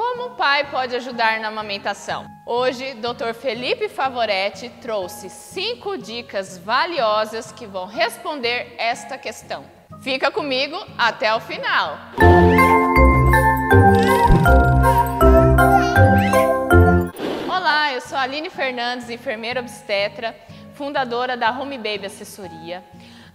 Como o pai pode ajudar na amamentação? Hoje, Dr. Felipe Favoretti trouxe cinco dicas valiosas que vão responder esta questão. Fica comigo até o final. Olá, eu sou Aline Fernandes, enfermeira obstetra, fundadora da Home Baby Assessoria.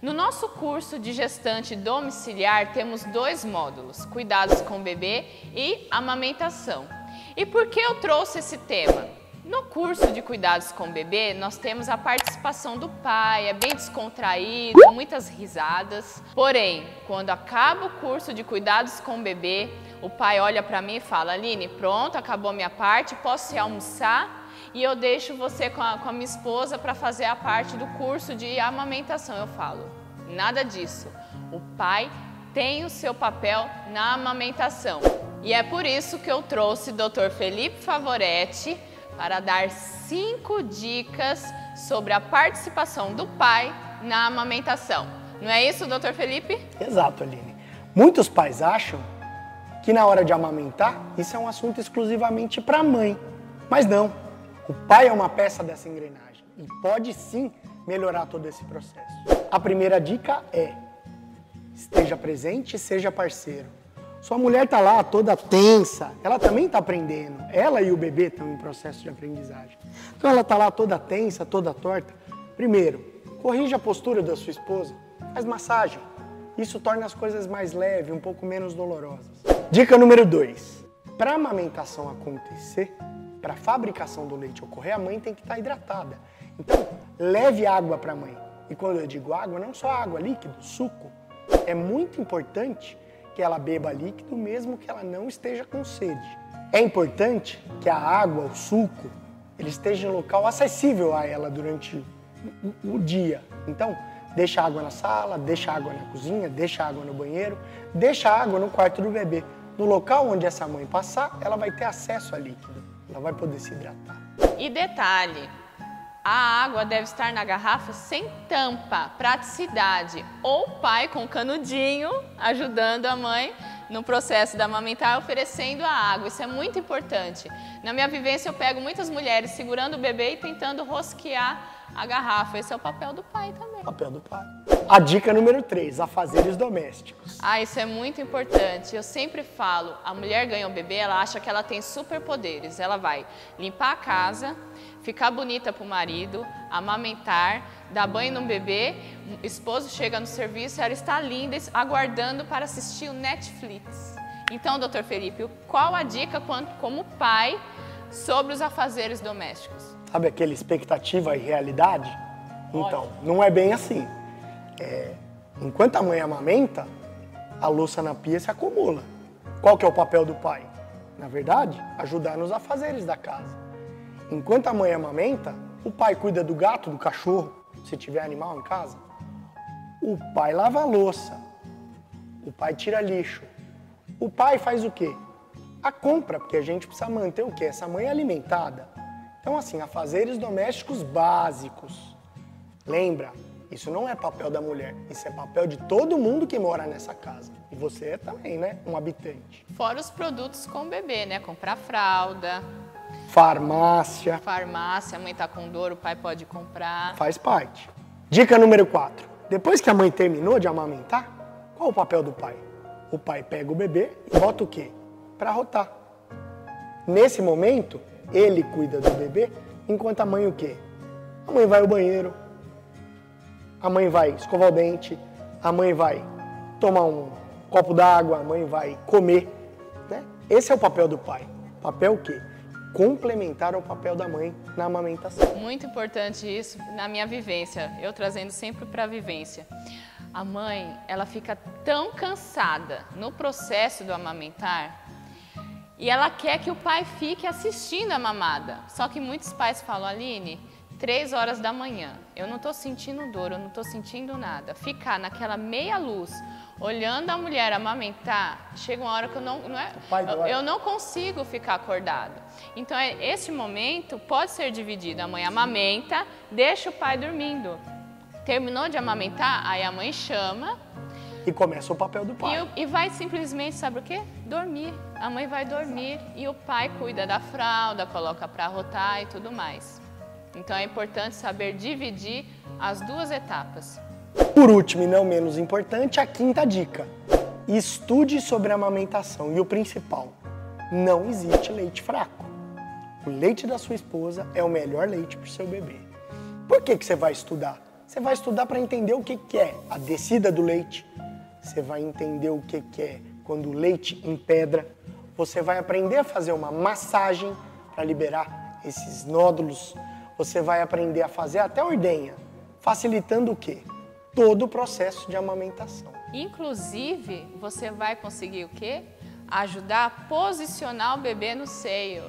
No nosso curso de gestante domiciliar temos dois módulos, cuidados com o bebê e amamentação. E por que eu trouxe esse tema? No curso de cuidados com o bebê, nós temos a participação do pai, é bem descontraído, muitas risadas. Porém, quando acaba o curso de cuidados com o bebê, o pai olha para mim e fala: Aline, pronto, acabou a minha parte, posso ir almoçar? E eu deixo você com a, com a minha esposa para fazer a parte do curso de amamentação. Eu falo, nada disso. O pai tem o seu papel na amamentação. E é por isso que eu trouxe o Dr. Felipe Favoretti para dar cinco dicas sobre a participação do pai na amamentação. Não é isso, Dr. Felipe? Exato, Aline. Muitos pais acham que na hora de amamentar isso é um assunto exclusivamente para a mãe. Mas não. O pai é uma peça dessa engrenagem e pode sim melhorar todo esse processo. A primeira dica é: esteja presente e seja parceiro. Sua mulher está lá toda tensa, ela também está aprendendo. Ela e o bebê estão em processo de aprendizagem. Então ela está lá toda tensa, toda torta. Primeiro, corrija a postura da sua esposa, faz massagem. Isso torna as coisas mais leves, um pouco menos dolorosas. Dica número 2. Para a amamentação acontecer, para a fabricação do leite ocorrer, a mãe tem que estar tá hidratada. Então, leve água para a mãe. E quando eu digo água, não só água, líquido, suco. É muito importante que ela beba líquido mesmo que ela não esteja com sede. É importante que a água, o suco, ele esteja em local acessível a ela durante o, dia. Então, deixa água na sala, deixa água na cozinha, deixa água no banheiro, deixa água no quarto do bebê. No local onde essa mãe passar, ela vai ter acesso a líquido ela vai poder se hidratar. E detalhe, a água deve estar na garrafa sem tampa, praticidade. Ou o pai com canudinho ajudando a mãe no processo da amamentar, oferecendo a água. Isso é muito importante. Na minha vivência, eu pego muitas mulheres segurando o bebê e tentando rosquear a garrafa. Esse é o papel do pai também. Papel do pai. A dica número 3, afazeres domésticos. Ah, isso é muito importante. Eu sempre falo, a mulher ganha um bebê, ela acha que ela tem superpoderes. Ela vai limpar a casa, ficar bonita para o marido, amamentar, dar banho no bebê, o esposo chega no serviço, ela está linda, aguardando para assistir o Netflix. Então, doutor Felipe, qual a dica como pai sobre os afazeres domésticos? Sabe aquela expectativa e realidade? Então, não é bem assim. É, enquanto a mãe amamenta, a louça na pia se acumula. Qual que é o papel do pai? Na verdade, ajudar nos afazeres da casa. Enquanto a mãe amamenta, o pai cuida do gato, do cachorro, se tiver animal em casa. O pai lava a louça. O pai tira lixo. O pai faz o quê? A compra, porque a gente precisa manter o quê? Essa mãe alimentada. Então, assim, afazeres domésticos básicos. Lembra, isso não é papel da mulher, isso é papel de todo mundo que mora nessa casa. E você é também, né? Um habitante. Fora os produtos com o bebê, né? Comprar fralda. Farmácia. Farmácia, a mãe tá com dor, o pai pode comprar. Faz parte. Dica número 4. Depois que a mãe terminou de amamentar, qual o papel do pai? O pai pega o bebê e bota o quê? Para rotar. Nesse momento, ele cuida do bebê, enquanto a mãe o quê? A mãe vai ao banheiro, a mãe vai escovar o dente, a mãe vai tomar um copo d'água, a mãe vai comer. Né? Esse é o papel do pai. Papel o quê? Complementar ao papel da mãe na amamentação. Muito importante isso na minha vivência, eu trazendo sempre para a vivência. A mãe, ela fica tão cansada no processo do amamentar e ela quer que o pai fique assistindo a mamada. Só que muitos pais falam, Aline, três horas da manhã, eu não estou sentindo dor, eu não estou sentindo nada. Ficar naquela meia luz, olhando a mulher amamentar, chega uma hora que eu não, não é, eu, eu, não consigo ficar acordado. Então, é, esse momento pode ser dividido. A mãe amamenta, deixa o pai dormindo. Terminou de amamentar, aí a mãe chama, E começa o papel do pai. E, e, vai simplesmente, sabe o quê? Dormir. A mãe vai dormir e o pai cuida da fralda, coloca para rotar e tudo mais. Então é importante saber dividir as duas etapas. Por último e não menos importante, a quinta dica. Estude sobre a amamentação e o principal, não existe leite fraco. O leite da sua esposa é o melhor leite para o seu bebê. Por que, que você vai estudar? Você vai estudar para entender o que, que é a descida do leite, você vai entender o que, que é quando o leite empedra, você vai aprender a fazer uma massagem para liberar esses nódulos, você vai aprender a fazer até ordenha, facilitando o quê? Todo o processo de amamentação. Inclusive, você vai conseguir o quê? Ajudar a posicionar o bebê no seio.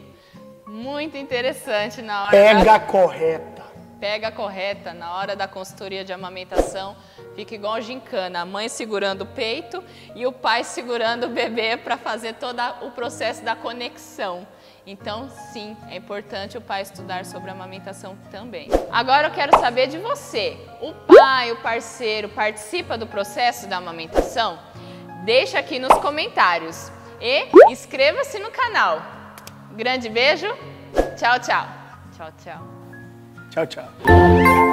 Muito interessante na hora. Pega da... correta. Pega correta na hora da consultoria de amamentação. Fica igual gincana, a mãe segurando o peito e o pai segurando o bebê para fazer todo o processo da conexão. Então, sim, é importante o pai estudar sobre a amamentação também. Agora eu quero saber de você. O pai, o parceiro, participa do processo da amamentação? Deixa aqui nos comentários. E inscreva-se no canal. Grande beijo. Tchau, tchau. Tchau, tchau. Tchau, tchau.